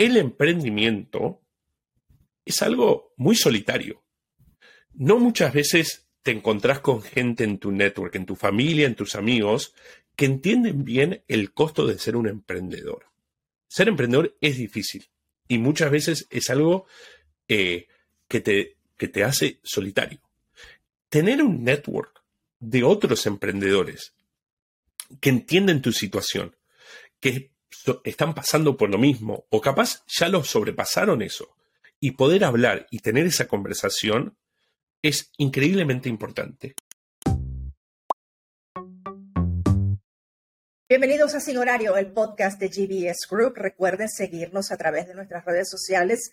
el emprendimiento es algo muy solitario. No muchas veces te encontrás con gente en tu network, en tu familia, en tus amigos, que entienden bien el costo de ser un emprendedor. Ser emprendedor es difícil y muchas veces es algo eh, que, te, que te hace solitario. Tener un network de otros emprendedores que entienden tu situación, que están pasando por lo mismo o capaz ya lo sobrepasaron eso y poder hablar y tener esa conversación es increíblemente importante. Bienvenidos a Sin Horario, el podcast de GBS Group. Recuerden seguirnos a través de nuestras redes sociales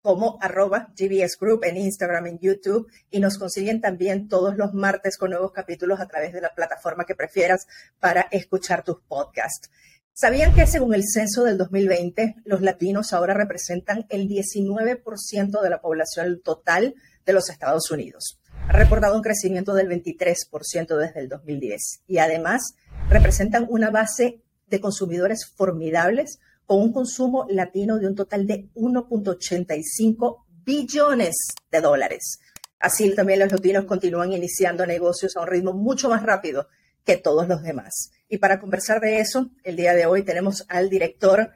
como arroba GBS Group en Instagram, en YouTube y nos consiguen también todos los martes con nuevos capítulos a través de la plataforma que prefieras para escuchar tus podcasts. ¿Sabían que según el censo del 2020, los latinos ahora representan el 19% de la población total de los Estados Unidos? Ha reportado un crecimiento del 23% desde el 2010 y además representan una base de consumidores formidables con un consumo latino de un total de 1.85 billones de dólares. Así también los latinos continúan iniciando negocios a un ritmo mucho más rápido que todos los demás. Y para conversar de eso, el día de hoy tenemos al director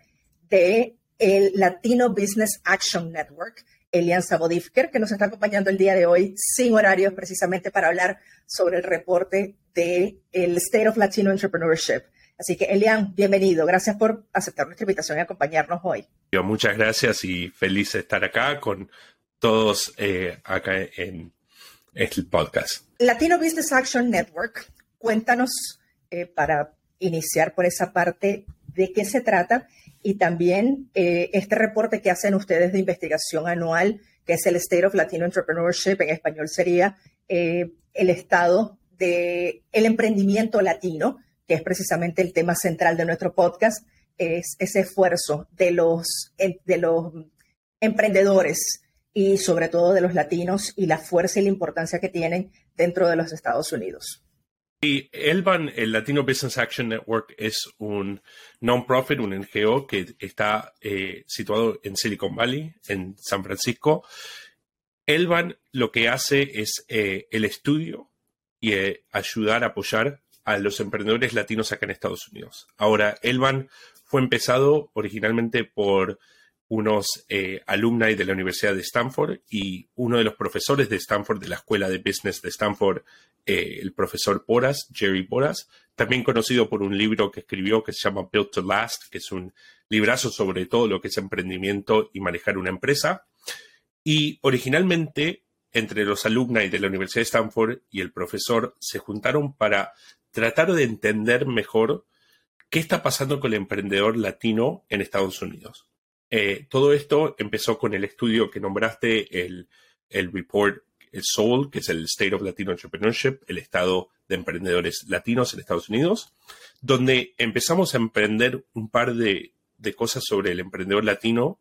de el Latino Business Action Network, Elian Sabodifker, que nos está acompañando el día de hoy sin horarios precisamente para hablar sobre el reporte del el State of Latino Entrepreneurship. Así que, Elian, bienvenido. Gracias por aceptar nuestra invitación y acompañarnos hoy. Yo, muchas gracias y feliz de estar acá con todos eh, acá en el podcast. Latino Business Action Network, cuéntanos eh, para iniciar por esa parte de qué se trata y también eh, este reporte que hacen ustedes de investigación anual, que es el State of Latino Entrepreneurship, en español sería eh, el estado del el emprendimiento latino, que es precisamente el tema central de nuestro podcast, es ese esfuerzo de los, de los emprendedores y sobre todo de los latinos y la fuerza y la importancia que tienen dentro de los Estados Unidos. ELBAN, el Latino Business Action Network, es un non-profit, un NGO que está eh, situado en Silicon Valley, en San Francisco. ELBAN lo que hace es eh, el estudio y eh, ayudar a apoyar a los emprendedores latinos acá en Estados Unidos. Ahora, ELBAN fue empezado originalmente por unos eh, de la Universidad de Stanford y uno de los profesores de Stanford, de la Escuela de Business de Stanford, eh, el profesor Boras, Jerry Boras, también conocido por un libro que escribió que se llama Built to Last, que es un librazo sobre todo lo que es emprendimiento y manejar una empresa. Y originalmente, entre los alumni de la Universidad de Stanford y el profesor, se juntaron para tratar de entender mejor qué está pasando con el emprendedor latino en Estados Unidos. Eh, todo esto empezó con el estudio que nombraste, el, report, el SOUL, que es el State of Latino Entrepreneurship, el estado de emprendedores latinos en Estados Unidos, donde empezamos a emprender un par de, de cosas sobre el emprendedor latino,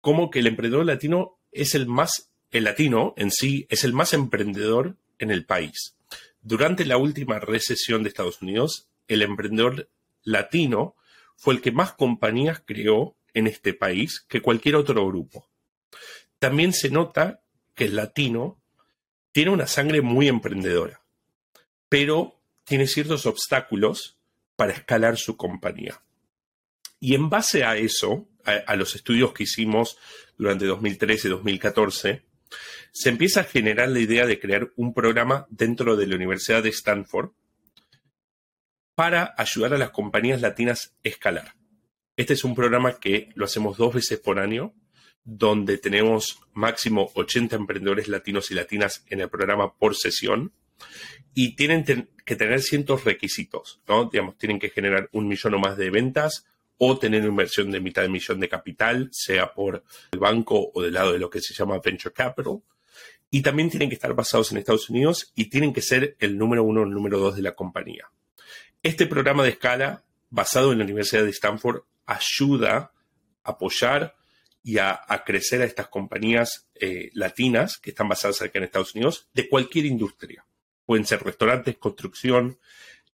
como que el emprendedor latino es el más, el latino en sí es el más emprendedor en el país. Durante la última recesión de Estados Unidos, el emprendedor latino fue el que más compañías creó en este país que cualquier otro grupo. También se nota que el latino tiene una sangre muy emprendedora, pero tiene ciertos obstáculos para escalar su compañía. Y en base a eso, a, los estudios que hicimos durante 2013 y 2014, se empieza a generar la idea de crear un programa dentro de la Universidad de Stanford para ayudar a las compañías latinas a escalar. Este es un programa que lo hacemos dos veces por año, donde tenemos máximo 80 emprendedores latinos y latinas en el programa por sesión y tienen que tener ciertos requisitos, ¿no? Tienen que generar un millón o más de ventas o tener una inversión de mitad de millón de capital, sea por el banco o del lado de lo que se llama venture capital. Y también tienen que estar basados en Estados Unidos y tienen que ser el número uno o el número dos de la compañía. Este programa de escala, basado en la Universidad de Stanford, ayuda a apoyar y a, crecer a estas compañías eh, latinas que están basadas aquí en Estados Unidos de cualquier industria. Pueden ser restaurantes, construcción,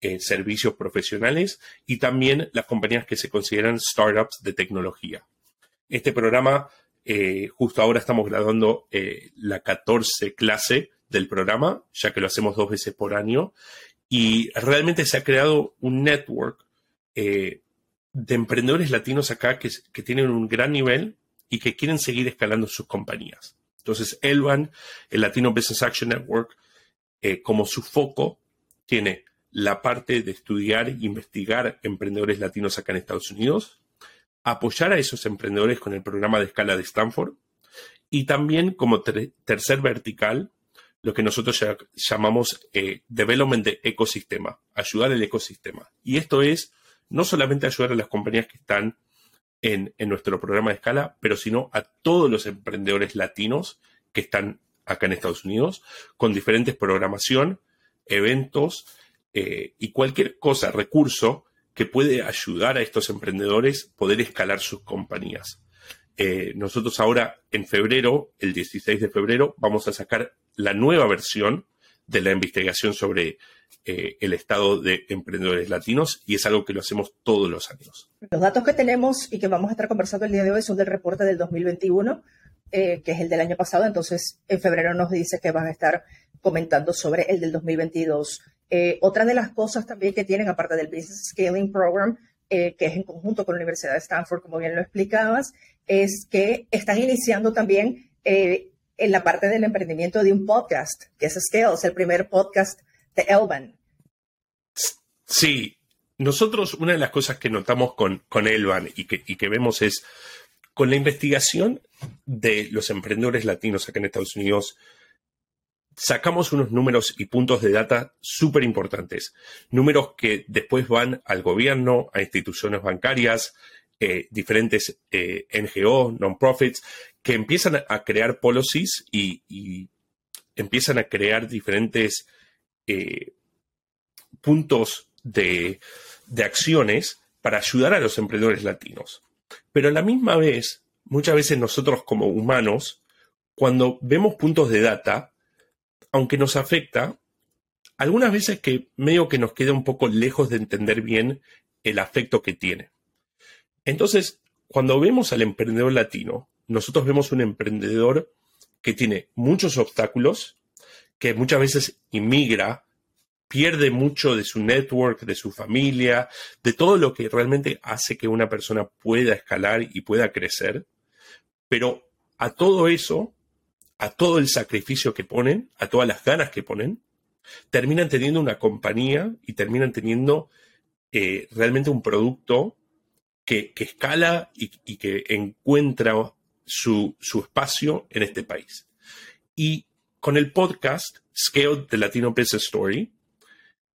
eh, servicios profesionales y también las compañías que se consideran startups de tecnología. Este programa, eh, justo ahora estamos graduando la 14 clase del programa, ya que lo hacemos dos veces por año, y realmente se ha creado un network de emprendedores latinos acá que, tienen un gran nivel y que quieren seguir escalando sus compañías. Entonces, Elvan, el Latino Business Action Network, como su foco, tiene la parte de estudiar e investigar emprendedores latinos acá en Estados Unidos, apoyar a esos emprendedores con el programa de escala de Stanford y también como tercer vertical, lo que nosotros llamamos eh, development de ecosistema, ayudar al ecosistema. Y esto es no solamente ayudar a las compañías que están en, nuestro programa de escala, pero sino a todos los emprendedores latinos que están acá en Estados Unidos con diferentes programación, eventos, eh, y cualquier cosa, recurso que puede ayudar a estos emprendedores poder escalar sus compañías. Eh, nosotros ahora en febrero, el 16 de febrero, vamos a sacar la nueva versión de la investigación sobre eh, el estado de emprendedores latinos y es algo que lo hacemos todos los años. Los datos que tenemos y que vamos a estar conversando el día de hoy son del reporte del 2021, que es el del año pasado, entonces en febrero nos dice que van a estar comentando sobre el del 2022. Eh, otra de las cosas también que tienen, aparte del Business Scaling Program, eh, que es en conjunto con la Universidad de Stanford, como bien lo explicabas, es que están iniciando también eh, en la parte del emprendimiento de un podcast, que es Scales, el primer podcast de. Sí, nosotros una de las cosas que notamos con, con Elvan y que, y que vemos es, con la investigación de los emprendedores latinos acá en Estados Unidos, sacamos unos números y puntos de data súper importantes. Números que después van al gobierno, a instituciones bancarias, eh, diferentes eh, NGO, non-profits, que empiezan a crear policies y, empiezan a crear diferentes eh, puntos de, de acciones para ayudar a los emprendedores latinos. Pero a la misma vez, muchas veces nosotros como humanos, cuando vemos puntos de data, aunque nos afecta, algunas veces que medio que nos queda un poco lejos de entender bien el afecto que tiene. Entonces, cuando vemos al emprendedor latino, nosotros vemos un emprendedor que tiene muchos obstáculos, que muchas veces inmigra, pierde mucho de su network, de su familia, de todo lo que realmente hace que una persona pueda escalar y pueda crecer. Pero a todo eso a todo el sacrificio que ponen, a todas las ganas que ponen, terminan teniendo una compañía y terminan teniendo eh, realmente un producto que, escala y, que encuentra su, espacio en este país. Y con el podcast Scale de Latino Business Story,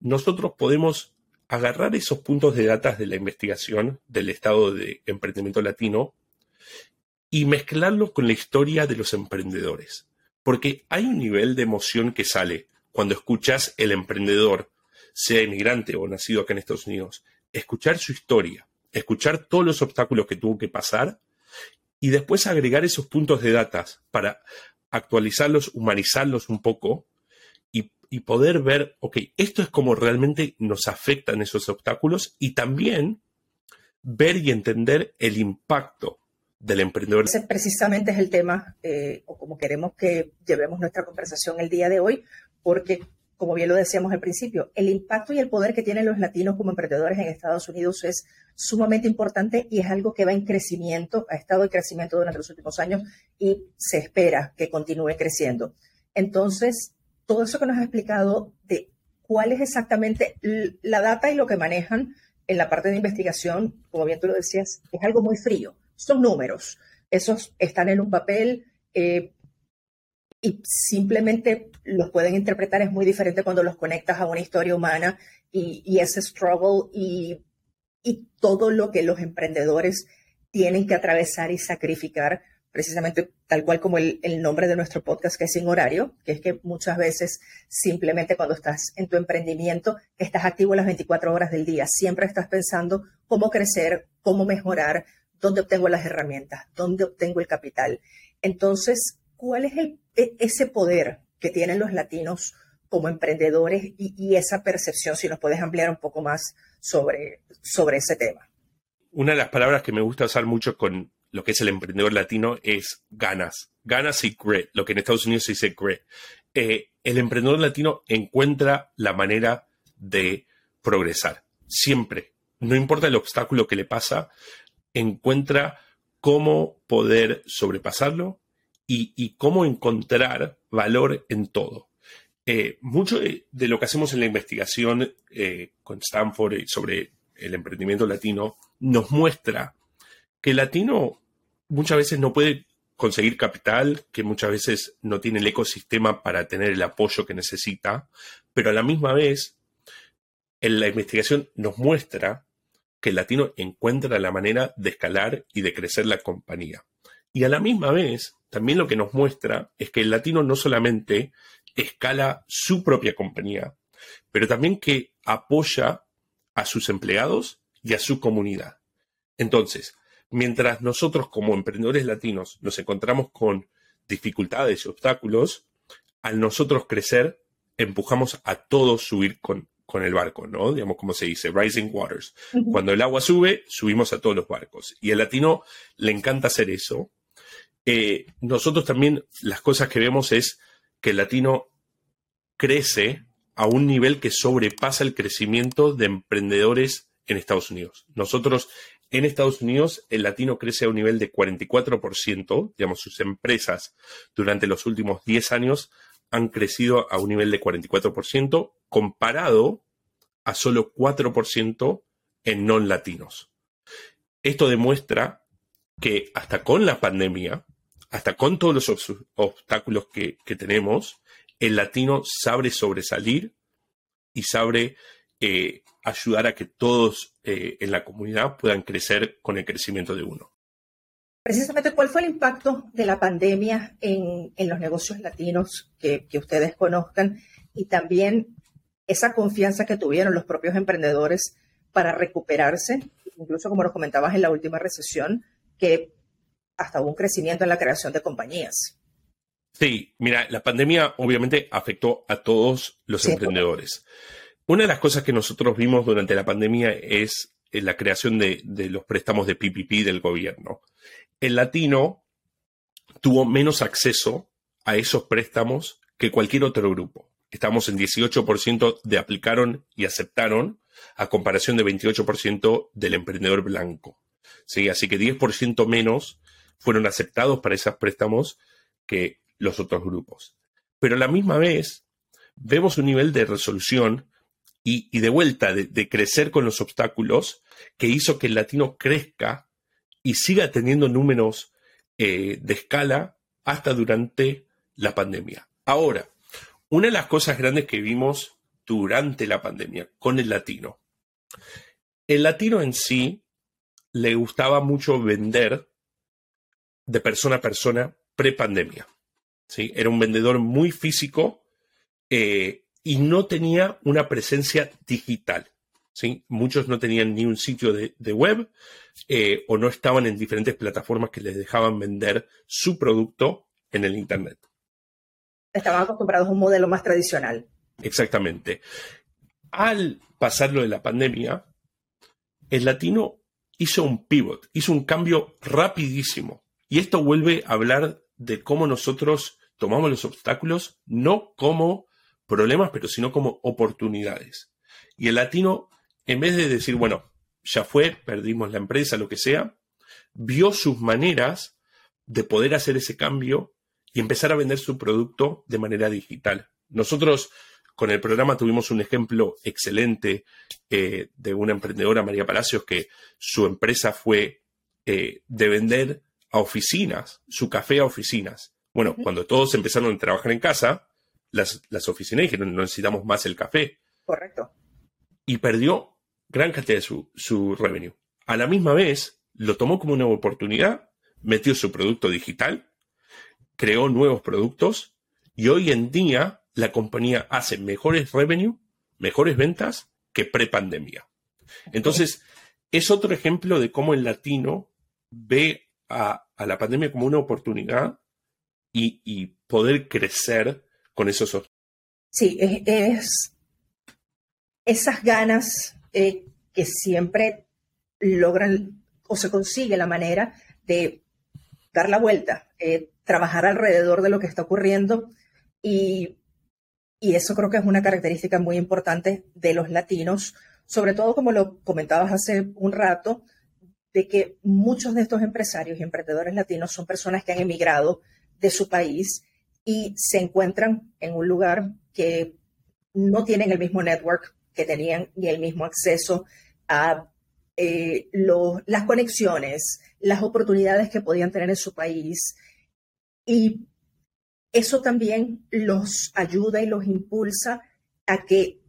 nosotros podemos agarrar esos puntos de datos de la investigación del estado de emprendimiento latino y mezclarlo con la historia de los emprendedores. Porque hay un nivel de emoción que sale cuando escuchas el emprendedor, sea inmigrante o nacido acá en Estados Unidos, escuchar su historia, escuchar todos los obstáculos que tuvo que pasar y después agregar esos puntos de datas para actualizarlos, humanizarlos un poco y, poder ver, ok, esto es como realmente nos afectan esos obstáculos y también ver y entender el impacto del emprendedor. Ese precisamente es el tema, eh, o como queremos que llevemos nuestra conversación el día de hoy, porque, como bien lo decíamos al principio, el impacto y el poder que tienen los latinos como emprendedores en Estados Unidos es sumamente importante y es algo que va en crecimiento, ha estado en crecimiento durante los últimos años y se espera que continúe creciendo. Entonces, todo eso que nos ha explicado de cuál es exactamente la data y lo que manejan en la parte de investigación, como bien tú lo decías, es algo muy frío son números, esos están en un papel eh, y simplemente los pueden interpretar. Es muy diferente cuando los conectas a una historia humana y, ese struggle y, y todo lo que los emprendedores tienen que atravesar y sacrificar precisamente tal cual como el, el, nombre de nuestro podcast, que es sin horario, que es que muchas veces simplemente cuando estás en tu emprendimiento, estás activo las 24 horas del día, siempre estás pensando cómo crecer, cómo mejorar, ¿Dónde obtengo las herramientas? ¿Dónde obtengo el capital? Entonces, ¿cuál es e, ese poder que tienen los latinos como emprendedores y, esa percepción, si nos puedes ampliar un poco más sobre, sobre ese tema? Una de las palabras que me gusta usar mucho con, lo que es el emprendedor latino es ganas, ganas y grit, lo que en Estados Unidos se dice grit. Eh, el emprendedor latino encuentra la manera de progresar, siempre. No importa el obstáculo que le pasa, encuentra cómo poder sobrepasarlo y, cómo encontrar valor en todo. Eh, mucho de, lo que hacemos en la investigación eh, con Stanford sobre el emprendimiento latino nos muestra que el latino muchas veces no puede conseguir capital, que muchas veces no tiene el ecosistema para tener el apoyo que necesita, pero a la misma vez, en la investigación nos muestra que el latino encuentra la manera de escalar y de crecer la compañía. Y a la misma vez, también lo que nos muestra es que el latino no solamente escala su propia compañía, pero también que apoya a sus empleados y a su comunidad. Entonces, mientras nosotros como emprendedores latinos nos encontramos con dificultades y obstáculos, al nosotros crecer, empujamos a todos subir con, con el barco, ¿no? Digamos, como se dice, rising waters. Cuando el agua sube, subimos a todos los barcos. Y al latino le encanta hacer eso. Eh, nosotros también las cosas que vemos es que el latino crece a un nivel que sobrepasa el crecimiento de emprendedores en Estados Unidos. Nosotros en Estados Unidos el latino crece a un nivel de 44%, digamos, sus empresas durante los últimos 10 años han crecido a un nivel de 44% comparado a solo 4% en non latinos. Esto demuestra que hasta con la pandemia, hasta con todos los obstáculos que, tenemos, el latino sabe sobresalir y sabe eh, ayudar a que todos eh, en la comunidad puedan crecer con el crecimiento de uno. Precisamente, ¿cuál fue el impacto de la pandemia en, los negocios latinos que, que, ustedes conozcan y también esa confianza que tuvieron los propios emprendedores para recuperarse, incluso como nos comentabas en la última recesión, que hasta hubo un crecimiento en la creación de compañías? Sí, mira, la pandemia obviamente afectó a todos los emprendedores. Una de las cosas que nosotros vimos durante la pandemia es eh, la creación de, los préstamos de PPP del gobierno. El latino tuvo menos acceso a esos préstamos que cualquier otro grupo. Estamos en 18% de aplicaron y aceptaron a comparación de 28% del emprendedor blanco. ¿Sí? Así que 10% menos fueron aceptados para esos préstamos que los otros grupos. Pero a la misma vez, vemos un nivel de resolución y, de vuelta, de, crecer con los obstáculos, que hizo que el latino crezca y siga teniendo números eh, de escala hasta durante la pandemia. Ahora, una de las cosas grandes que vimos durante la pandemia con el latino, el latino en sí le gustaba mucho vender de persona a persona pre-pandemia. ¿sí? Era un vendedor muy físico eh, y no tenía una presencia digital. ¿sí? Muchos no tenían ni un sitio de, web eh, o no estaban en diferentes plataformas que les dejaban vender su producto en el Internet. Estaban acostumbrados a un modelo más tradicional. Exactamente. Al pasar lo de la pandemia, el latino hizo un pivot, hizo un cambio rapidísimo. Y esto vuelve a hablar de cómo nosotros tomamos los obstáculos no como problemas, pero sino como oportunidades. Y el latino, en vez de decir, bueno, ya fue, perdimos la empresa, lo que sea, vio sus maneras de poder hacer ese cambio y empezar a vender su producto de manera digital. Nosotros con el programa tuvimos un ejemplo excelente eh, de una emprendedora, María Palacios, que su empresa fue eh, de vender a oficinas, su café a oficinas. Bueno, cuando todos empezaron a trabajar en casa, las, oficinas dijeron, no necesitamos más el café. Correcto. Y perdió gran cantidad de su, su revenue. A la misma vez, lo tomó como una oportunidad, metió su producto digital, creó nuevos productos y hoy en día la compañía hace mejores revenue, mejores ventas que pre-pandemia. Entonces, es otro ejemplo de cómo el latino ve a, la pandemia como una oportunidad y, poder crecer con esos. Sí, es, esas ganas eh, que siempre logran o se consigue la manera de dar la vuelta, eh, trabajar alrededor de lo que está ocurriendo y, y eso creo que es una característica muy importante de los latinos, sobre todo como lo comentabas hace un rato, de que muchos de estos empresarios y emprendedores latinos son personas que han emigrado de su país y se encuentran en un lugar que no tienen el mismo network que tenían ni el mismo acceso a eh, las conexiones, las oportunidades que podían tener en su país. Y eso también los ayuda y los impulsa a que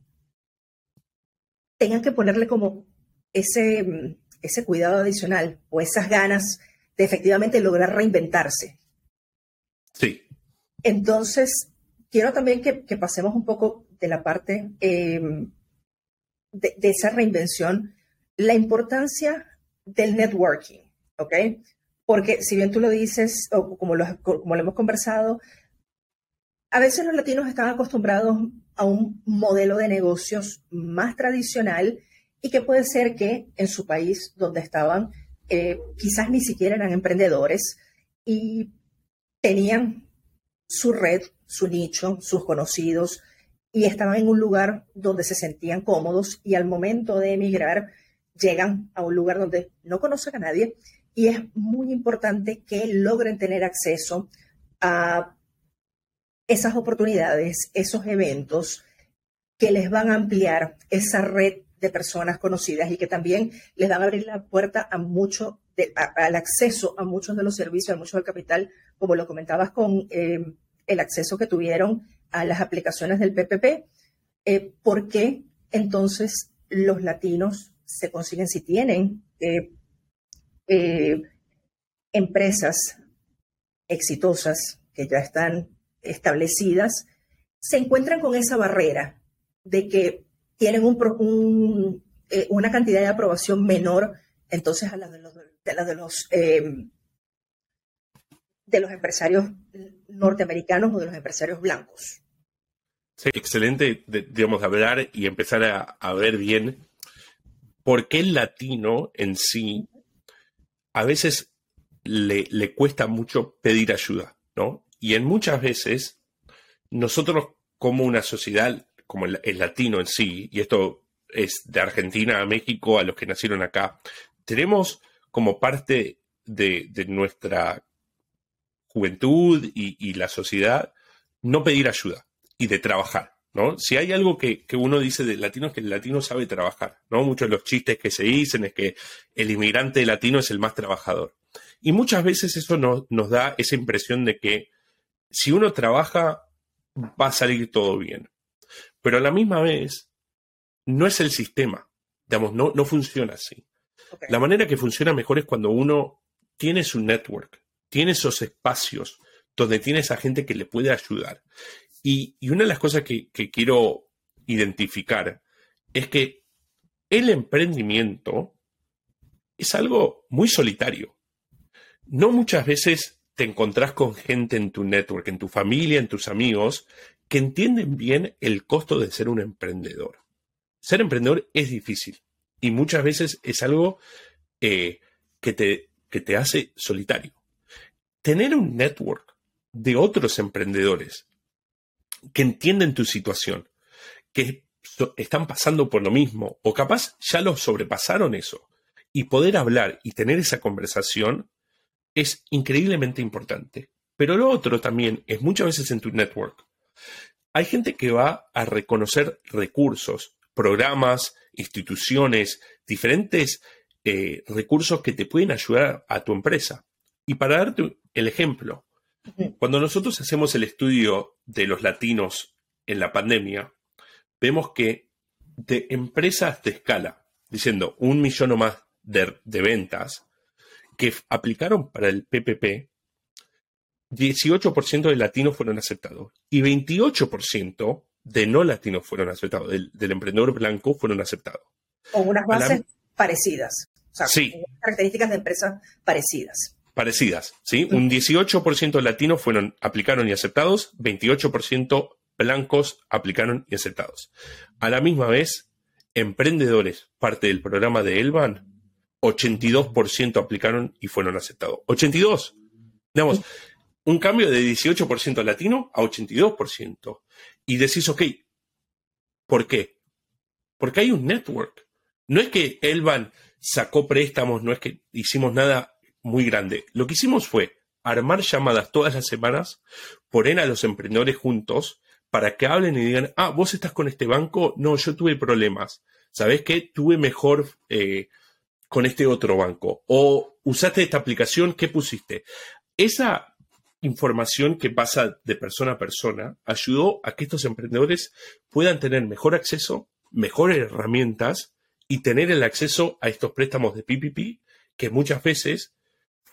tengan que ponerle como ese, ese cuidado adicional o esas ganas de efectivamente lograr reinventarse. Sí. Entonces, quiero también que, pasemos un poco de la parte em, de, esa reinvención, la importancia del networking, ¿ok? Porque si bien tú lo dices, o como lo, como lo hemos conversado, a veces los latinos están acostumbrados a un modelo de negocios más tradicional y que puede ser que en su país donde estaban eh, quizás ni siquiera eran emprendedores y tenían su red, su nicho, sus conocidos y estaban en un lugar donde se sentían cómodos y al momento de emigrar llegan a un lugar donde no conocen a nadie y es muy importante que logren tener acceso a esas oportunidades, esos eventos que les van a ampliar esa red de personas conocidas y que también les van a abrir la puerta a mucho, al acceso a muchos de los servicios, a mucho del capital, como lo comentabas con eh, el acceso que tuvieron a las aplicaciones del PPP. Eh, ¿Por qué entonces los latinos se consiguen si tienen eh, empresas exitosas que ya están establecidas, se encuentran con esa barrera de que tienen un, eh, una cantidad de aprobación menor entonces a la de los, de, los, em, de los empresarios norteamericanos o de los empresarios blancos. Sí, excelente, digamos, hablar y empezar a, ver bien por qué el latino en sí a veces le cuesta mucho pedir ayuda, ¿no? Y en muchas veces nosotros como una sociedad como el, latino en sí, y esto es de Argentina a México, a los que nacieron acá, tenemos como parte de, nuestra juventud y, la sociedad no pedir ayuda y de trabajar. ¿no? Si hay algo que, uno dice del latino es que el latino sabe trabajar. ¿no? Muchos de los chistes que se dicen es que el inmigrante latino es el más trabajador. Y muchas veces eso nos da esa impresión de que si uno trabaja, va a salir todo bien. Pero a la misma vez, no es el sistema. Digamos, no, no funciona así. La manera que funciona mejor es cuando uno tiene su network, tiene esos espacios donde tiene esa gente que le puede ayudar. Y, una de las cosas que, que quiero identificar es que el emprendimiento es algo muy solitario. No muchas veces te encontrás con gente en tu network, en tu familia, en tus amigos, que entienden bien el costo de ser un emprendedor. Ser emprendedor es difícil y muchas veces es algo eh, que, te, que te hace solitario. Tener un network de otros emprendedores que entienden tu situación, que están pasando por lo mismo o capaz ya lo sobrepasaron eso y poder hablar y tener esa conversación es increíblemente importante. Pero lo otro también es muchas veces en tu network hay gente que va a reconocer recursos, programas, instituciones, diferentes eh, recursos que te pueden ayudar a tu empresa. Y para darte el ejemplo, cuando nosotros hacemos el estudio de los latinos en la pandemia, vemos que de empresas de escala, diciendo un millón o más de, de ventas, que aplicaron para el PPP, 18% de latinos fueron aceptados y 28% de no latinos fueron aceptados, del, emprendedor blanco fueron aceptados. Con unas bases parecidas. sí. características de empresas parecidas. Parecidas, ¿sí? Un 18% de latinos fueron, aplicaron y aceptados, 28% blancos aplicaron y aceptados. A la misma vez, emprendedores, parte del programa de Elban, 82% aplicaron y fueron aceptados. 82. Digamos, un cambio de 18% latino a 82%. Y decís, ok, ¿por qué? Porque hay un network. No es que Elvan sacó préstamos, no es que hicimos nada muy grande. Lo que hicimos fue armar llamadas todas las semanas, poner a los emprendedores juntos para que hablen y digan, ah, vos estás con este banco, no, yo tuve problemas. ¿Sabés qué? Tuve mejor eh, con este otro banco. O usaste esta aplicación, ¿qué pusiste? Esa información que pasa de persona a persona ayudó a que estos emprendedores puedan tener mejor acceso, mejores herramientas y tener el acceso a estos préstamos de PPP que muchas veces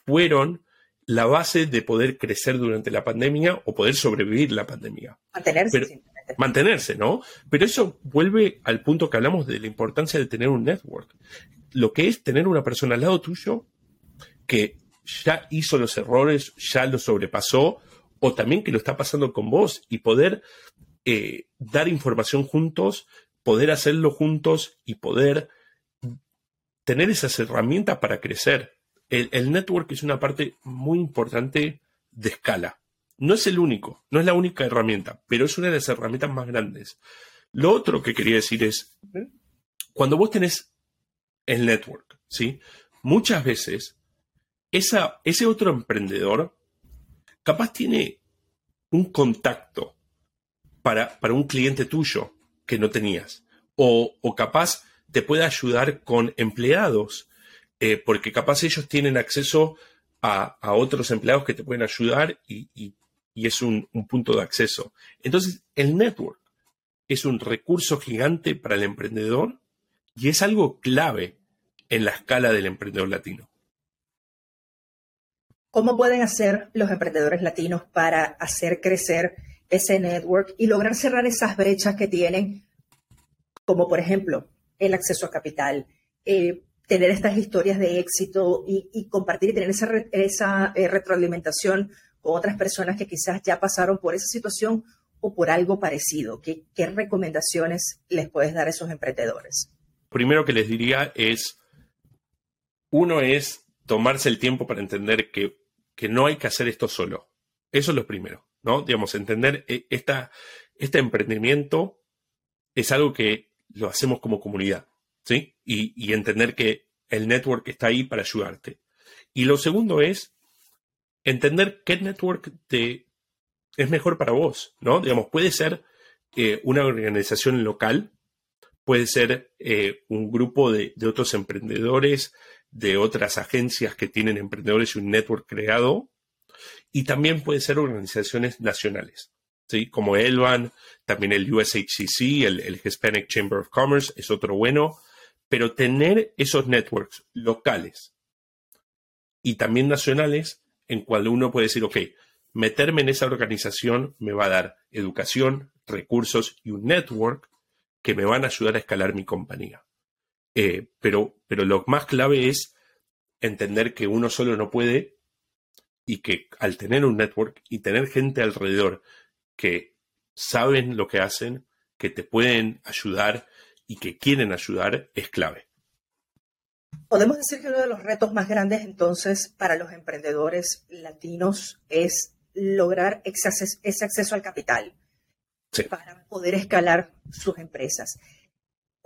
fueron la base de poder crecer durante la pandemia o poder sobrevivir la pandemia. Mantenerse. mantenerse, ¿no? Pero eso vuelve al punto que hablamos de la importancia de tener un network. Lo que es tener una persona al lado tuyo que ya hizo los errores, ya lo sobrepasó, o también que lo está pasando con vos y poder eh, dar información juntos, poder hacerlo juntos y poder tener esas herramientas para crecer el, network es una parte muy importante de escala. No es el único, no es la única herramienta, pero es una de las herramientas más grandes. Lo otro que quería decir es, cuando vos tenés el network, ¿sí? Muchas veces ese otro emprendedor capaz tiene un contacto para, para un cliente tuyo que no tenías. O, o capaz te puede ayudar con empleados eh, porque capaz ellos tienen acceso a, otros empleados que te pueden ayudar y, es un, punto de acceso. Entonces, el network es un recurso gigante para el emprendedor y es algo clave en la escala del emprendedor latino. ¿Cómo pueden hacer los emprendedores latinos para hacer crecer ese network y lograr cerrar esas brechas que tienen, como por ejemplo el acceso a capital, eh, tener estas historias de éxito y, compartir y tener esa, esa eh, retroalimentación con otras personas que quizás ya pasaron por esa situación o por algo parecido. ¿Qué, recomendaciones les puedes dar a esos emprendedores? Primero que les diría es, uno es tomarse el tiempo para entender que, que no hay que hacer esto solo. Eso es lo primero, ¿no? Digamos, entender eh, esta, este emprendimiento es algo que lo hacemos como comunidad. ¿sí? Y, entender que el network está ahí para ayudarte. Y lo segundo es entender qué network te es mejor para vos, ¿no? Digamos, puede ser eh, una organización local, puede ser eh, un grupo de, otros emprendedores, de otras agencias que tienen emprendedores y un network creado, y también puede ser organizaciones nacionales, ¿sí? Como Elvan, también el USHCC, el, el Hispanic Chamber of Commerce, es otro bueno, pero tener esos networks locales y también nacionales en cual uno puede decir, ok, meterme en esa organización me va a dar educación, recursos y un network que me van a ayudar a escalar mi compañía. Eh, pero, pero lo más clave es entender que uno solo no puede y que al tener un network y tener gente alrededor que saben lo que hacen, que te pueden ayudar y que quieren ayudar es clave. Podemos decir que uno de los retos más grandes entonces para los emprendedores latinos es lograr ese acceso, al capital para poder escalar sus empresas.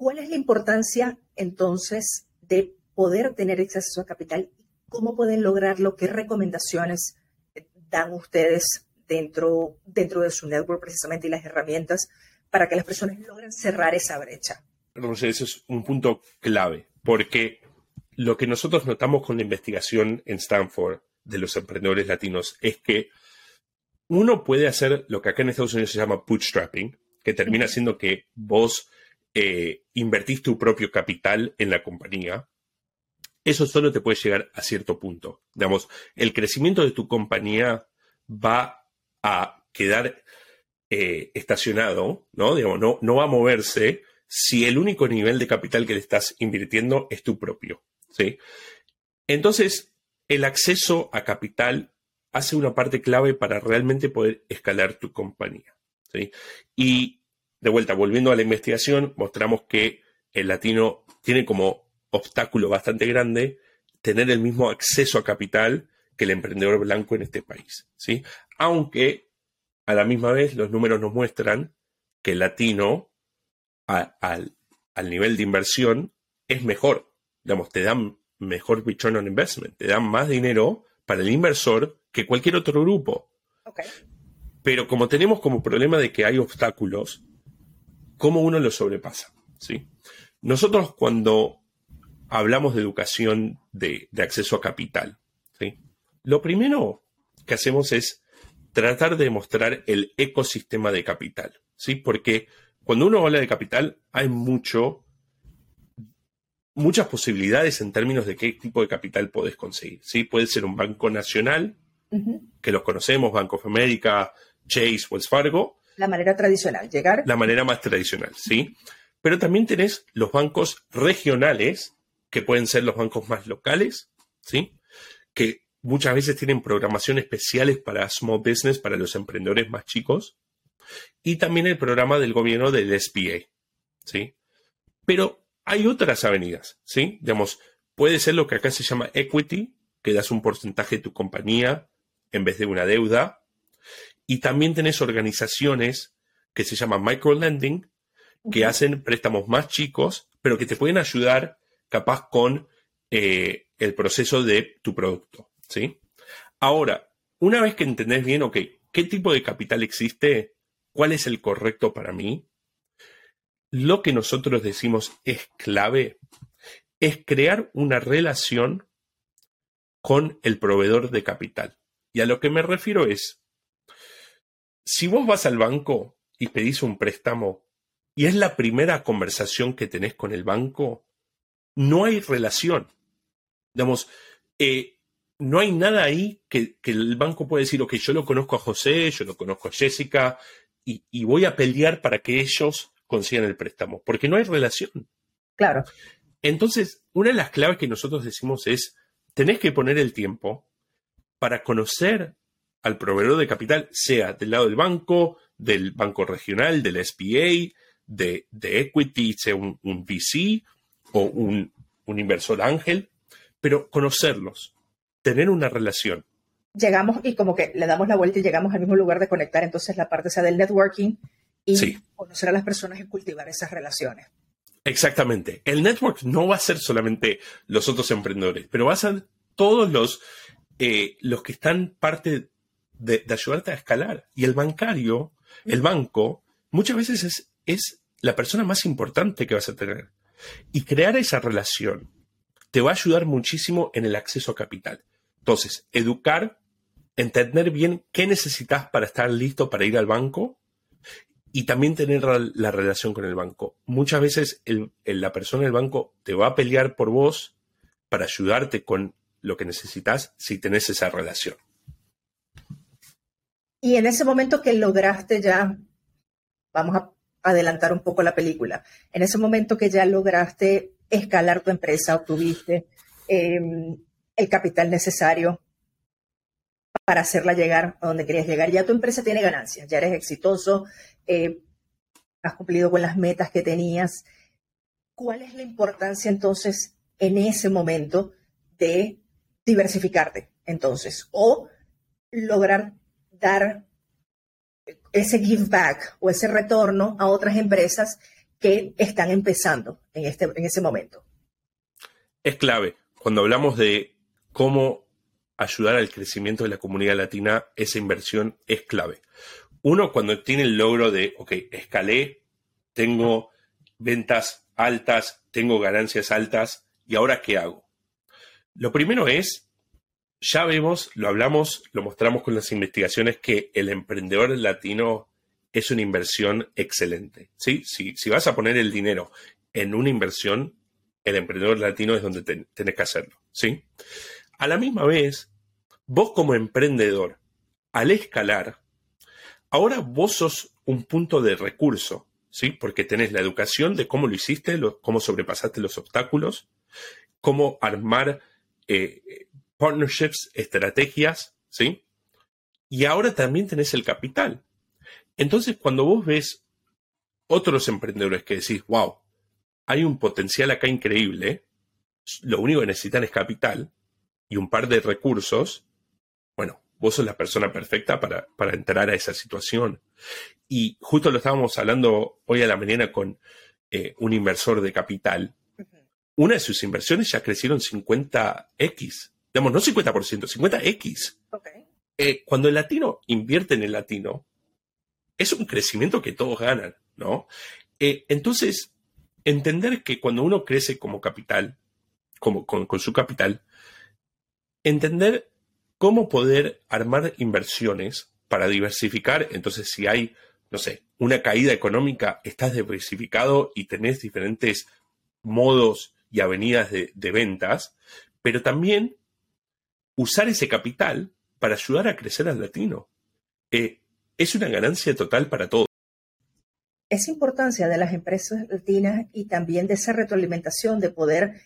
¿Cuál es la importancia entonces de poder tener acceso al capital? ¿Cómo pueden lograrlo? ¿Qué recomendaciones dan ustedes dentro, dentro de su network precisamente y las herramientas para que las personas logren cerrar esa brecha? eso es un punto clave, porque lo que nosotros notamos con la investigación en Stanford de los emprendedores latinos es que uno puede hacer lo que acá en Estados Unidos se llama bootstrapping, que termina siendo que vos eh, invertís tu propio capital en la compañía. Eso solo te puede llegar a cierto punto. Digamos, el crecimiento de tu compañía va a quedar eh, estacionado, ¿no? Digamos, no, no va a moverse si el único nivel de capital que le estás invirtiendo es tu propio. ¿sí? Entonces, el acceso a capital hace una parte clave para realmente poder escalar tu compañía. ¿sí? Y de vuelta, volviendo a la investigación, mostramos que el latino tiene como obstáculo bastante grande tener el mismo acceso a capital que el emprendedor blanco en este país, ¿sí? Aunque a la misma vez los números nos muestran que el latino al, al nivel de inversión es mejor, digamos, te dan mejor return on investment, te dan más dinero para el inversor que cualquier otro grupo. Pero como tenemos como problema de que hay obstáculos, ¿cómo uno lo sobrepasa? ¿Sí? Nosotros cuando hablamos de educación de, acceso a capital, ¿sí? lo primero que hacemos es tratar de mostrar el ecosistema de capital, ¿sí? Porque cuando uno habla de capital hay mucho, muchas posibilidades en términos de qué tipo de capital puedes conseguir, ¿sí? Puede ser un banco nacional, que los conocemos, Bank of America, Chase, Wells Fargo. La manera tradicional, llegar. La manera más tradicional, ¿sí? Pero también tenés los bancos regionales, que pueden ser los bancos más locales, ¿sí? Que muchas veces tienen programación especiales para small business, para los emprendedores más chicos. Y también el programa del gobierno del SBA, ¿sí? Pero hay otras avenidas, ¿sí? Digamos, puede ser lo que acá se llama equity, que das un porcentaje de tu compañía en vez de una deuda. Y también tenés organizaciones que se llaman microlending, que hacen préstamos más chicos, pero que te pueden ayudar capaz con eh, el proceso de tu producto. ¿sí? Ahora, una vez que entendés bien, ok, ¿qué tipo de capital existe? ¿Cuál es el correcto para mí? Lo que nosotros decimos es clave, es crear una relación con el proveedor de capital. Y a lo que me refiero es, si vos vas al banco y pedís un préstamo y es la primera conversación que tenés con el banco, no hay relación. Digamos, eh, no hay nada ahí que, el banco pueda decir, ok, yo lo conozco a José, yo lo conozco a Jessica, y, y, voy a pelear para que ellos consigan el préstamo, porque no hay relación. Claro. Entonces, una de las claves que nosotros decimos es, tenés que poner el tiempo para conocer al proveedor de capital, sea del lado del banco, del banco regional, del SBA, de, equity, sea un, VC o un, inversor ángel, pero conocerlos, tener una relación. Llegamos y como que le damos la vuelta y llegamos al mismo lugar de conectar entonces la parte sea del networking y conocer a las personas y cultivar esas relaciones. Exactamente. El network no va a ser solamente los otros emprendedores, pero va a ser todos los, eh, los que están parte de, ayudarte a escalar. Y el bancario, el banco, muchas veces es, es la persona más importante que vas a tener. Y crear esa relación te va a ayudar muchísimo en el acceso a capital. Entonces, educar, entender bien qué necesitas para estar listo para ir al banco y también tener la relación con el banco. Muchas veces la persona del banco te va a pelear por vos para ayudarte con lo que necesitas si tenés esa relación. Y en ese momento que lograste ya, vamos a adelantar un poco la película, en ese momento que ya lograste escalar tu empresa, obtuviste em, el capital necesario para hacerla llegar a donde querías llegar, ya tu empresa tiene ganancias, ya eres exitoso, eh, has cumplido con las metas que tenías. ¿Cuál es la importancia entonces en ese momento de diversificarte entonces o lograr dar ese give back o ese retorno a otras empresas que están empezando en, este, en ese momento. Es clave. Cuando hablamos de cómo ayudar al crecimiento de la comunidad latina, esa inversión es clave. Uno, cuando tiene el logro de, ok, escalé, tengo ventas altas, tengo ganancias altas, ¿y ahora qué hago? Lo primero es, ya vemos, lo hablamos, lo mostramos con las investigaciones, que el emprendedor latino es una inversión excelente. ¿sí? Si, vas a poner el dinero en una inversión, el emprendedor latino es donde tenés que hacerlo. ¿sí? A la misma vez, vos como emprendedor, al escalar, ahora vos sos un punto de recurso, ¿sí? Porque tenés la educación de cómo lo hiciste, cómo sobrepasaste los obstáculos, cómo armar eh, partnerships, estrategias, ¿sí? Y ahora también tenés el capital. Entonces, cuando vos ves otros emprendedores que decís, wow, hay un potencial acá increíble, lo único que necesitan es capital y un par de recursos, bueno, vos sos la persona perfecta para, para entrar a esa situación. Y justo lo estábamos hablando hoy a la mañana con eh, un inversor de capital. Una de sus inversiones ya crecieron 50x. Digamos, no 50%, 50x. Eh, cuando el latino invierte en el latino, es un crecimiento que todos ganan, ¿no? Eh, entonces, entender que cuando uno crece como capital, como, con su capital, entender cómo poder armar inversiones para diversificar. Entonces, si hay, no sé, una caída económica, estás diversificado y tenés diferentes modos y avenidas de, ventas, pero también usar ese capital para ayudar a crecer al latino. Eh, es una ganancia total para todos. Esa importancia de las empresas latinas y también de esa retroalimentación de poder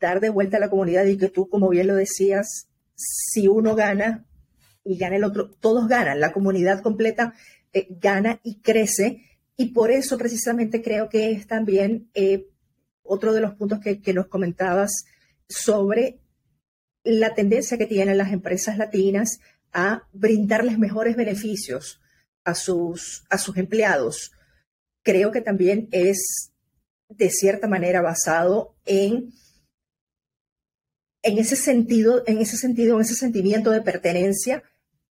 dar de vuelta a la comunidad y que tú, como bien lo decías, si uno gana y gana el otro, todos ganan, la comunidad completa eh, gana y crece. Y por eso precisamente creo que es también eh, otro de los puntos que, nos comentabas sobre la tendencia que tienen las empresas latinas a brindarles mejores beneficios a sus, a sus empleados. Creo que también es de cierta manera basado en en ese sentido, en ese sentido, en ese sentimiento de pertenencia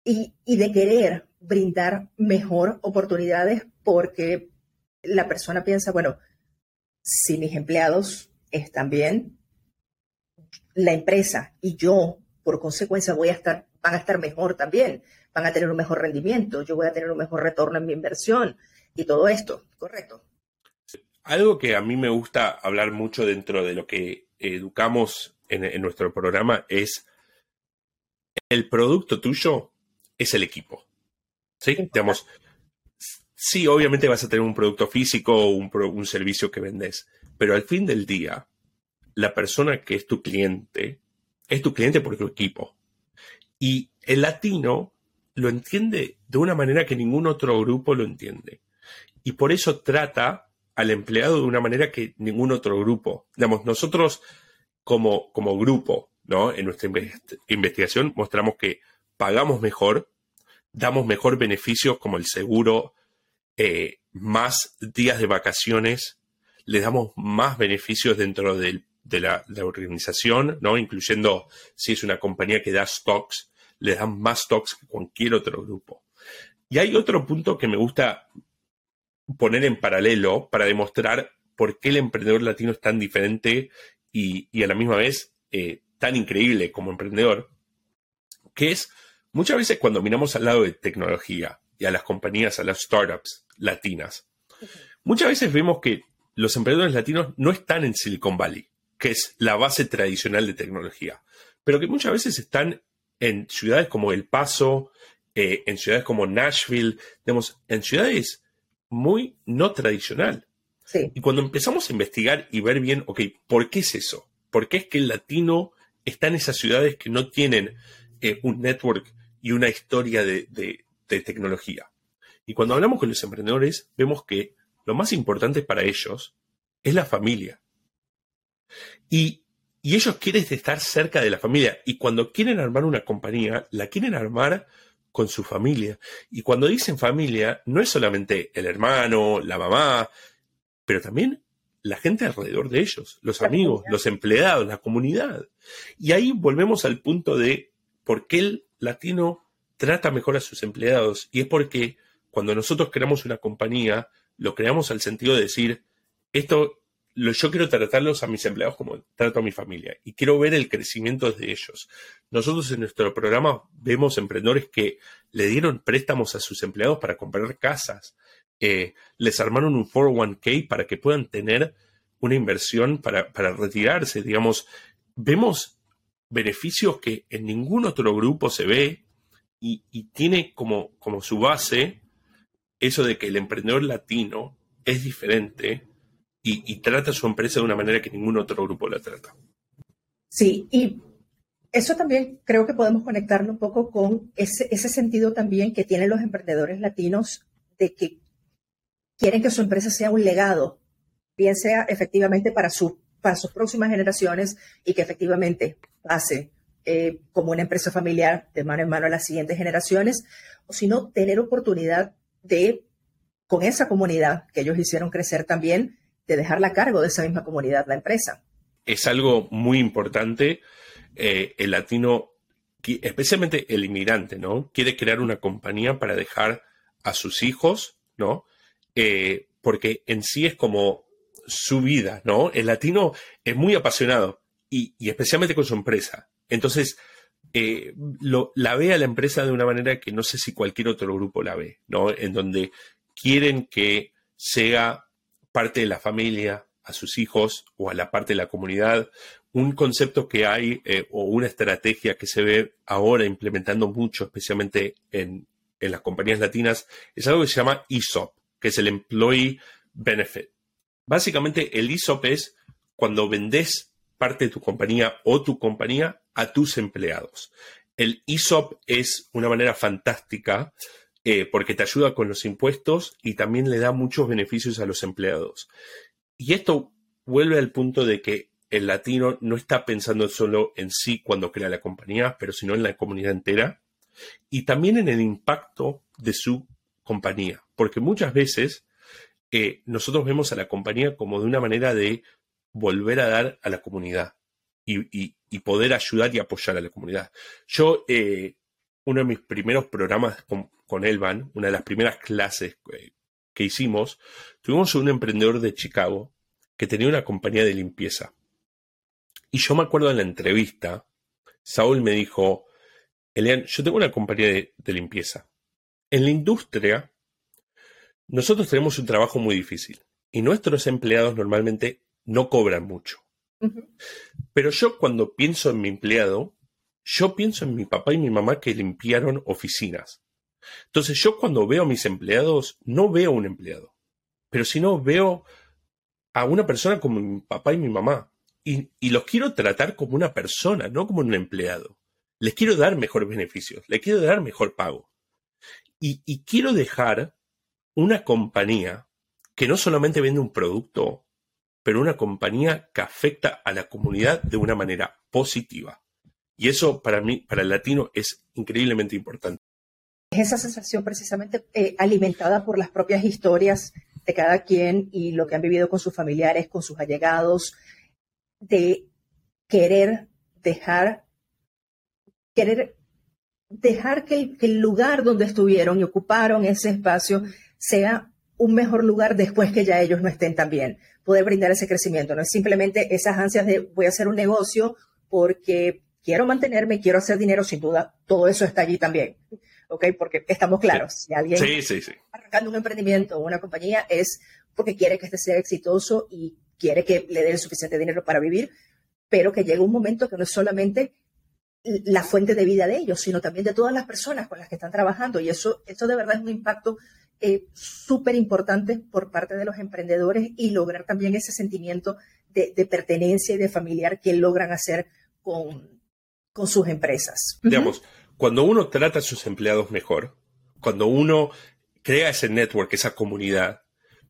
y, de querer brindar mejor oportunidades porque la persona piensa, bueno, si mis empleados están bien, la empresa y yo, por consecuencia, voy a estar, van a estar mejor también, van a tener un mejor rendimiento, yo voy a tener un mejor retorno en mi inversión y todo esto, ¿correcto? Algo que a mí me gusta hablar mucho dentro de lo que educamos en, nuestro programa es el producto tuyo es el equipo. ¿Sí? Digamos, sí, obviamente vas a tener un producto físico o un, un, servicio que vendes, pero al fin del día, la persona que es tu cliente es tu cliente por tu equipo. Y el latino lo entiende de una manera que ningún otro grupo lo entiende. Y por eso trata al empleado de una manera que ningún otro grupo. Digamos, nosotros como, como grupo, ¿no? En nuestra investigación mostramos que pagamos mejor, damos mejor beneficios como el seguro, eh, más días de vacaciones, le damos más beneficios dentro de, la, organización, ¿no? Incluyendo si es una compañía que da stocks, le dan más stocks que cualquier otro grupo. Y hay otro punto que me gusta poner en paralelo para demostrar por qué el emprendedor latino es tan diferente y, a la misma vez eh, tan increíble como emprendedor, que es muchas veces cuando miramos al lado de tecnología y a las compañías, a las startups latinas, muchas veces vemos que los emprendedores latinos no están en Silicon Valley, que es la base tradicional de tecnología, pero que muchas veces están en ciudades como El Paso, eh, en ciudades como Nashville, digamos, en ciudades muy no tradicional. Y cuando empezamos a investigar y ver bien, ok, ¿por qué es eso? ¿Por qué es que el latino está en esas ciudades que no tienen eh, un network y una historia de, tecnología? Y cuando hablamos con los emprendedores, vemos que lo más importante para ellos es la familia. Y, y, ellos quieren estar cerca de la familia. Y cuando quieren armar una compañía, la quieren armar con su familia. Y cuando dicen familia, no es solamente el hermano, la mamá, pero también la gente alrededor de ellos, los amigos, los empleados, la comunidad. Y ahí volvemos al punto de por qué el latino trata mejor a sus empleados. Y es porque cuando nosotros creamos una compañía, lo creamos al sentido de decir, esto, yo quiero tratarlos a mis empleados como trato a mi familia y quiero ver el crecimiento de ellos. Nosotros en nuestro programa vemos emprendedores que le dieron préstamos a sus empleados para comprar casas, eh, les armaron un 401k para que puedan tener una inversión para, retirarse. Digamos, vemos beneficios que en ningún otro grupo se ve y, tiene como, como su base eso de que el emprendedor latino es diferente y, trata su empresa de una manera que ningún otro grupo la trata. Sí, y eso también creo que podemos conectarlo un poco con ese, sentido también que tienen los emprendedores latinos de que quieren que su empresa sea un legado, bien sea efectivamente para su para sus próximas generaciones y que efectivamente pase eh, como una empresa familiar de mano en mano a las siguientes generaciones, o si no, tener oportunidad de, con esa comunidad que ellos hicieron crecer también, de dejarla a cargo de esa misma comunidad, la empresa. Es algo muy importante. Eh, el latino, especialmente el inmigrante, ¿no? Quiere crear una compañía para dejar a sus hijos, ¿no? Eh, porque en sí es como su vida, ¿no? El latino es muy apasionado y, especialmente con su empresa. Entonces, eh, lo, la ve a la empresa de una manera que no sé si cualquier otro grupo la ve, ¿no? En donde quieren que sea parte de la familia, a sus hijos o a la parte de la comunidad. Un concepto que hay eh, o una estrategia que se ve ahora implementando mucho, especialmente en, en las compañías latinas, es algo que se llama ESOP, que es el Employee Benefit. Básicamente, el ESOP es cuando vendes parte de tu compañía o tu compañía a tus empleados. El ESOP es una manera fantástica eh, porque te ayuda con los impuestos y también le da muchos beneficios a los empleados. Y esto vuelve al punto de que el latino no está pensando solo en sí cuando crea la compañía, pero sino en la comunidad entera y también en el impacto de su compañía, porque muchas veces eh, nosotros vemos a la compañía como de una manera de volver a dar a la comunidad y, poder ayudar y apoyar a la comunidad. Yo, eh, uno de mis primeros programas con, Elvan, una de las primeras clases eh, que hicimos, tuvimos un emprendedor de Chicago que tenía una compañía de limpieza. Y yo me acuerdo en la entrevista, Saúl me dijo, Elian, yo tengo una compañía de, limpieza. En la industria, nosotros tenemos un trabajo muy difícil y nuestros empleados normalmente no cobran mucho. Pero yo cuando pienso en mi empleado, yo pienso en mi papá y mi mamá que limpiaron oficinas. Entonces yo cuando veo a mis empleados, no veo un empleado, pero si no veo a una persona como mi papá y mi mamá. Y, y los quiero tratar como una persona, no como un empleado les quiero dar mejores beneficios, les quiero dar mejor pago. Y, quiero dejar una compañía que no solamente vende un producto, pero una compañía que afecta a la comunidad de una manera positiva. Y eso para mí, para el latino, es increíblemente importante. Es esa sensación precisamente eh, alimentada por las propias historias de cada quien y lo que han vivido con sus familiares, con sus allegados, de querer dejar querer dejar que el, lugar donde estuvieron y ocuparon ese espacio sea un mejor lugar después que ya ellos no estén tan bien. Poder brindar ese crecimiento. No es simplemente esas ansias de voy a hacer un negocio porque quiero mantenerme, quiero hacer dinero, sin duda, todo eso está allí también. ¿Ok? Porque estamos claros. Si alguien sí, arrancando un emprendimiento o una compañía es porque quiere que este sea exitoso y quiere que le dé el suficiente dinero para vivir, pero que llegue un momento que no es solamente la fuente de vida de ellos, sino también de todas las personas con las que están trabajando. Y eso, eso de verdad es un impacto eh, súper importante por parte de los emprendedores y lograr también ese sentimiento de, pertenencia y de familiar que logran hacer con, con sus empresas. Digamos, cuando uno trata a sus empleados mejor, cuando uno crea ese network, esa comunidad,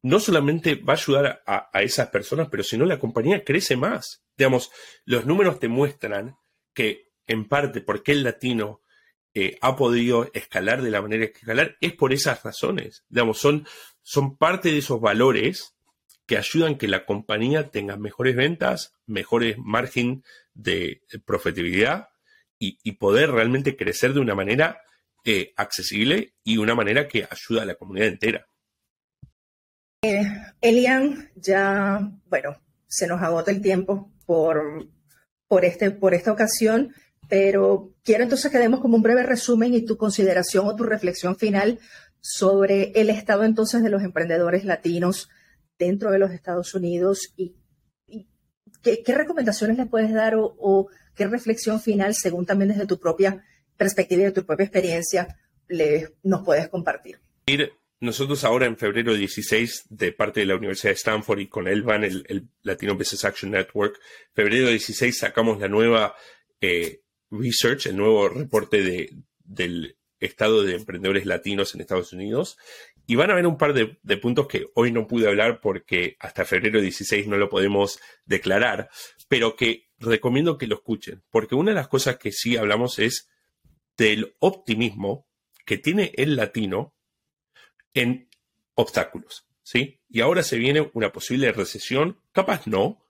no solamente va a ayudar a, a esas personas, pero sino la compañía crece más. Digamos, los números te muestran que en parte por qué el latino eh, ha podido escalar de la manera que escalar, es por esas razones. Digamos, son, son parte de esos valores que ayudan que la compañía tenga mejores ventas, mejores margen de profitabilidad y, poder realmente crecer de una manera eh, accesible y una manera que ayuda a la comunidad entera. Eh, Elian, ya, bueno, se nos agota el tiempo por, por, este, por esta ocasión. Pero quiero entonces que demos como un breve resumen y tu consideración o tu reflexión final sobre el estado entonces de los emprendedores latinos dentro de los Estados Unidos y, ¿qué, recomendaciones le puedes dar o, qué reflexión final, según también desde tu propia perspectiva y de tu propia experiencia, le, nos puedes compartir. Nosotros ahora en febrero 16, de parte de la Universidad de Stanford y con Elvan, el, el Latino Business Action Network, febrero 16 sacamos la nueva eh, Research, el nuevo reporte de, del estado de emprendedores latinos en Estados Unidos. Y van a haber un par de, de, puntos que hoy no pude hablar porque hasta febrero 16 no lo podemos declarar, pero que recomiendo que lo escuchen, porque una de las cosas que sí hablamos es del optimismo que tiene el latino en obstáculos, ¿sí? Y ahora se viene una posible recesión, capaz no,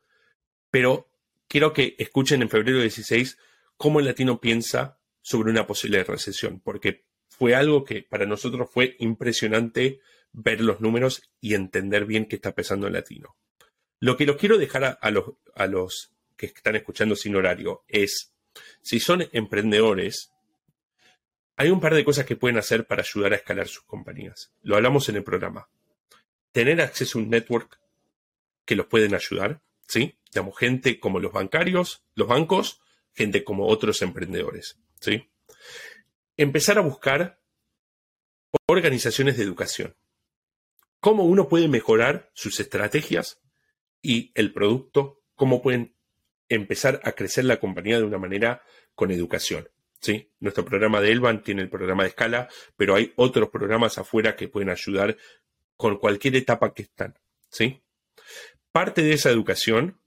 pero quiero que escuchen en febrero 16 cómo el latino piensa sobre una posible recesión, porque fue algo que para nosotros fue impresionante ver los números y entender bien qué está pesando el latino. Lo que los quiero dejar a, los, a los que están escuchando sin horario es, si son emprendedores, hay un par de cosas que pueden hacer para ayudar a escalar sus compañías. Lo hablamos en el programa. Tener acceso a un network que los pueden ayudar, ¿sí? Digamos, gente como los bancarios, los bancos, gente como otros emprendedores, ¿sí? Empezar a buscar organizaciones de educación. Cómo uno puede mejorar sus estrategias y el producto, cómo pueden empezar a crecer la compañía de una manera con educación. ¿sí? Nuestro programa de Elban tiene el programa de escala, pero hay otros programas afuera que pueden ayudar con cualquier etapa que están. ¿sí? Parte de esa educación,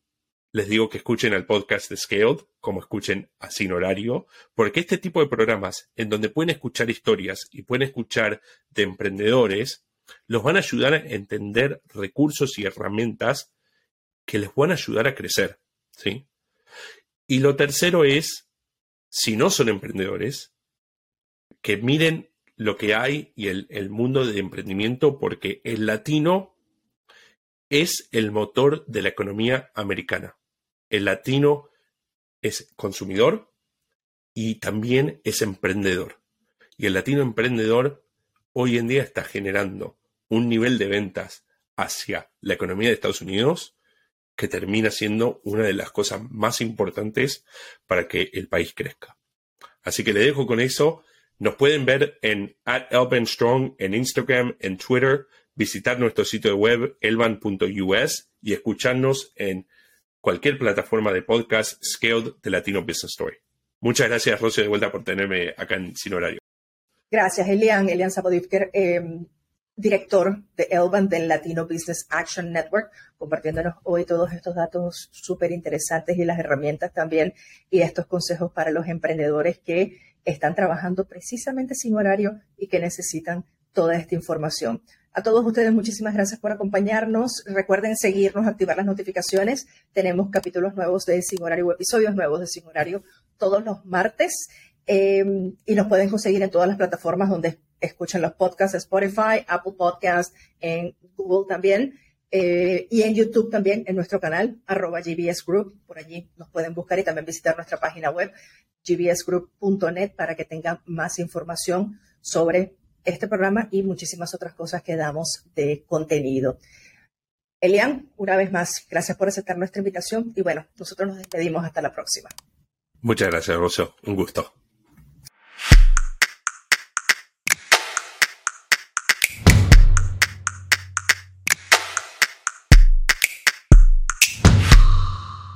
les digo que escuchen al podcast de Scaled, como escuchen a Sin Horario, porque este tipo de programas en donde pueden escuchar historias y pueden escuchar de emprendedores, los van a ayudar a entender recursos y herramientas que les van a ayudar a crecer. ¿sí? Y lo tercero es, si no son emprendedores, que miren lo que hay y el, mundo de emprendimiento, porque el latino es el motor de la economía americana. El latino es consumidor y también es emprendedor. Y el latino emprendedor hoy en día está generando un nivel de ventas hacia la economía de Estados Unidos que termina siendo una de las cosas más importantes para que el país crezca. Así que le dejo con eso. Nos pueden ver en at en Instagram, en Twitter, visitar nuestro sitio web elban.us y escucharnos en cualquier plataforma de podcast Scaled de Latino Business Story. Muchas gracias, Rosy, de vuelta por tenerme acá en Sin Horario. Gracias, Elian. Elian Zapodivker. Eh, director de Elban del Latino Business Action Network, compartiéndonos hoy todos estos datos súper interesantes y las herramientas también y estos consejos para los emprendedores que están trabajando precisamente sin horario y que necesitan toda esta información. A todos ustedes, muchísimas gracias por acompañarnos. Recuerden seguirnos, activar las notificaciones. Tenemos capítulos nuevos de Sin Horario o episodios nuevos de Sin Horario todos los martes. Eh, y nos pueden conseguir en todas las plataformas donde escuchan los podcasts, Spotify, Apple Podcasts, en Google también. Eh, y en YouTube también, en nuestro canal, arroba GBS Group. Por allí nos pueden buscar y también visitar nuestra página web, gbsgroup.net, para que tengan más información sobre este programa y muchísimas otras cosas que damos de contenido. Elian, una vez más, gracias por aceptar nuestra invitación y bueno, nosotros nos despedimos hasta la próxima. Muchas gracias, Rosso. Un gusto.